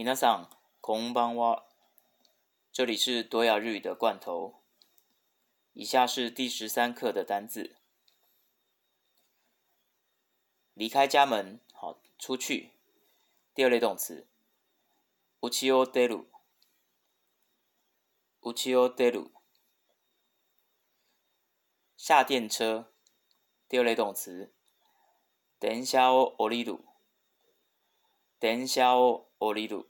皆さん、空ん哇，这里是多雅日语的罐头。以下是第十三课的单字：离开家门，好出去。第二类动词。ウキオデル、ウキオデル。下电车，第二类动词。等ンショウオリル、デンシ奥利鲁，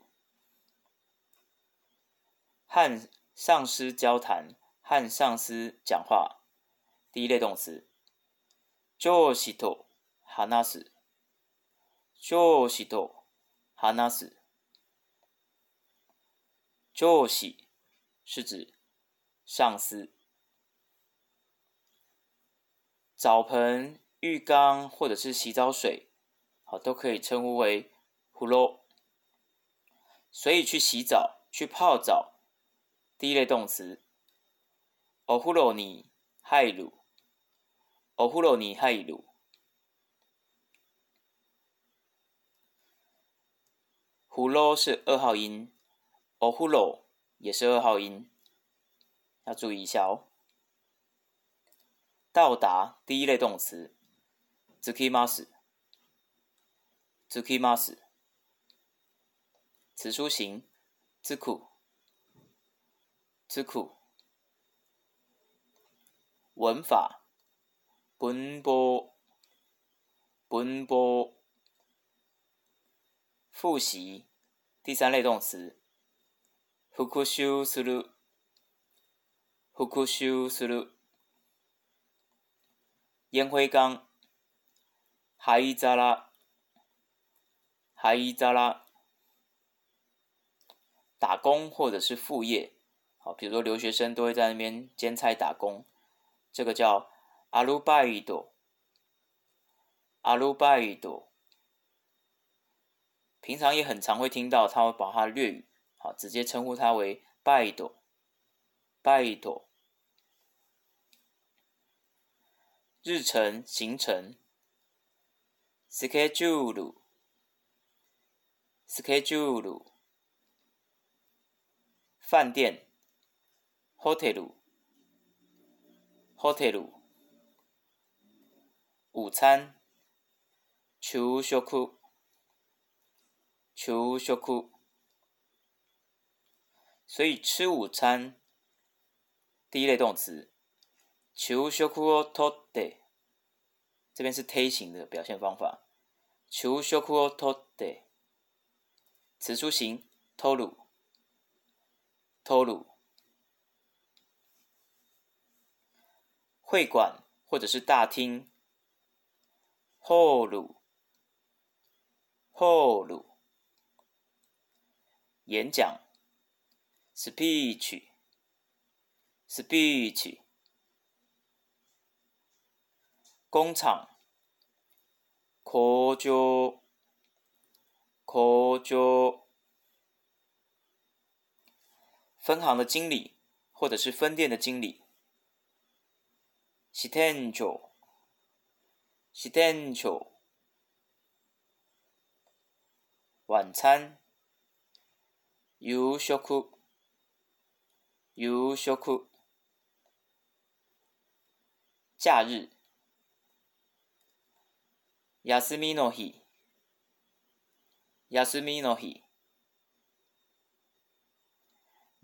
和上司交谈、和上司讲话，第一类动词。上司と話す。上司と話す。上司是指上司。澡盆、浴缸或者是洗澡水，好都可以称呼为葫芦”。所以去洗澡、去泡澡，第一类动词。お風呂に入る、お風呂に入る。風呂是二号音，お風呂也是二号音，要注意一下哦。到达第一类动词。着きます、着きます。词书形，之苦之苦文法，奔波，奔波，复习，第三类动词，復習する，復習する，烟灰缸ハイザラ，打工或者是副业，好，比如说留学生都会在那边兼差打工，这个叫アルバイト。アルバイト，平常也很常会听到，他会把他的粤语，好，直接称呼他为バイト、バイト。日程行程、Schedule, スケジュール、スケジュール。饭店 h o t e l h 午餐，求休库，求休库。所以吃午餐，第一类动词，求休库を取って，这边是忒形的表现方法，求休库を取って，此处形，偷鲁。托鲁会馆或者是大厅。后鲁后鲁演讲，speech speech 工厂，工厂。工厂分行的经理，或者是分店的经理。支店長，支店長。晚餐，夕食，夕食。假日，休みの日，休みの日。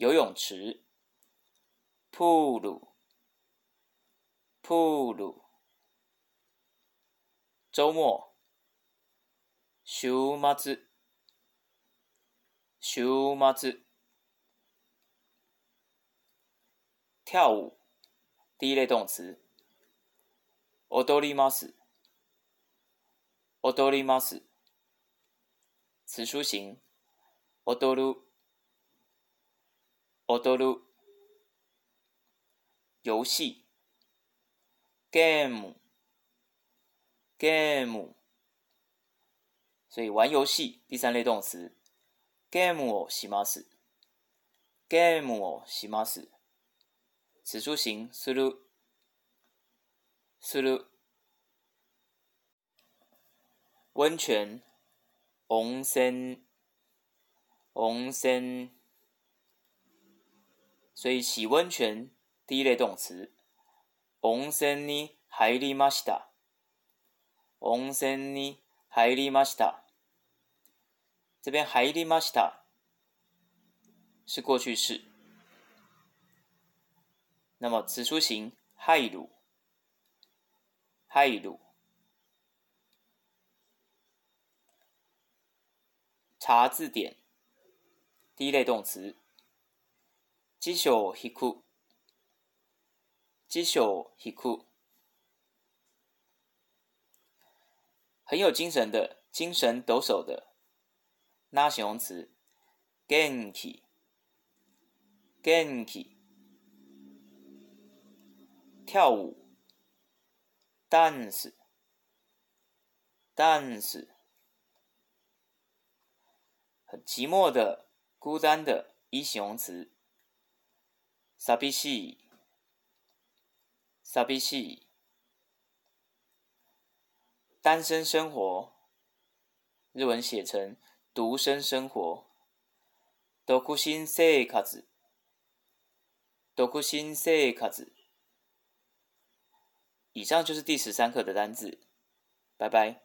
游泳池，プール，プール。周末，週末，週末。跳舞，第一类动词，踊ります，踊ります。此书形，踊る。踊る游戏ゲームゲーム所以玩游戏，第三类动词ゲームをしますゲームをします。此处形するする。温泉温泉。所以洗温泉第一类动词，温泉に入りました。温泉に入りました。这边入りました是过去式。那么词书形入る、入る。查字典，第一类动词。志向ひく、志向ひく，很有精神的、精神抖擞的，那形容词、元気、元気。跳舞、ダンス、ダンス，很寂寞的、孤单的，一形容词。傻逼戏，傻逼戏，单身生活。日文写成独身生活。独身生活。以上就是第十三课的单字，拜拜。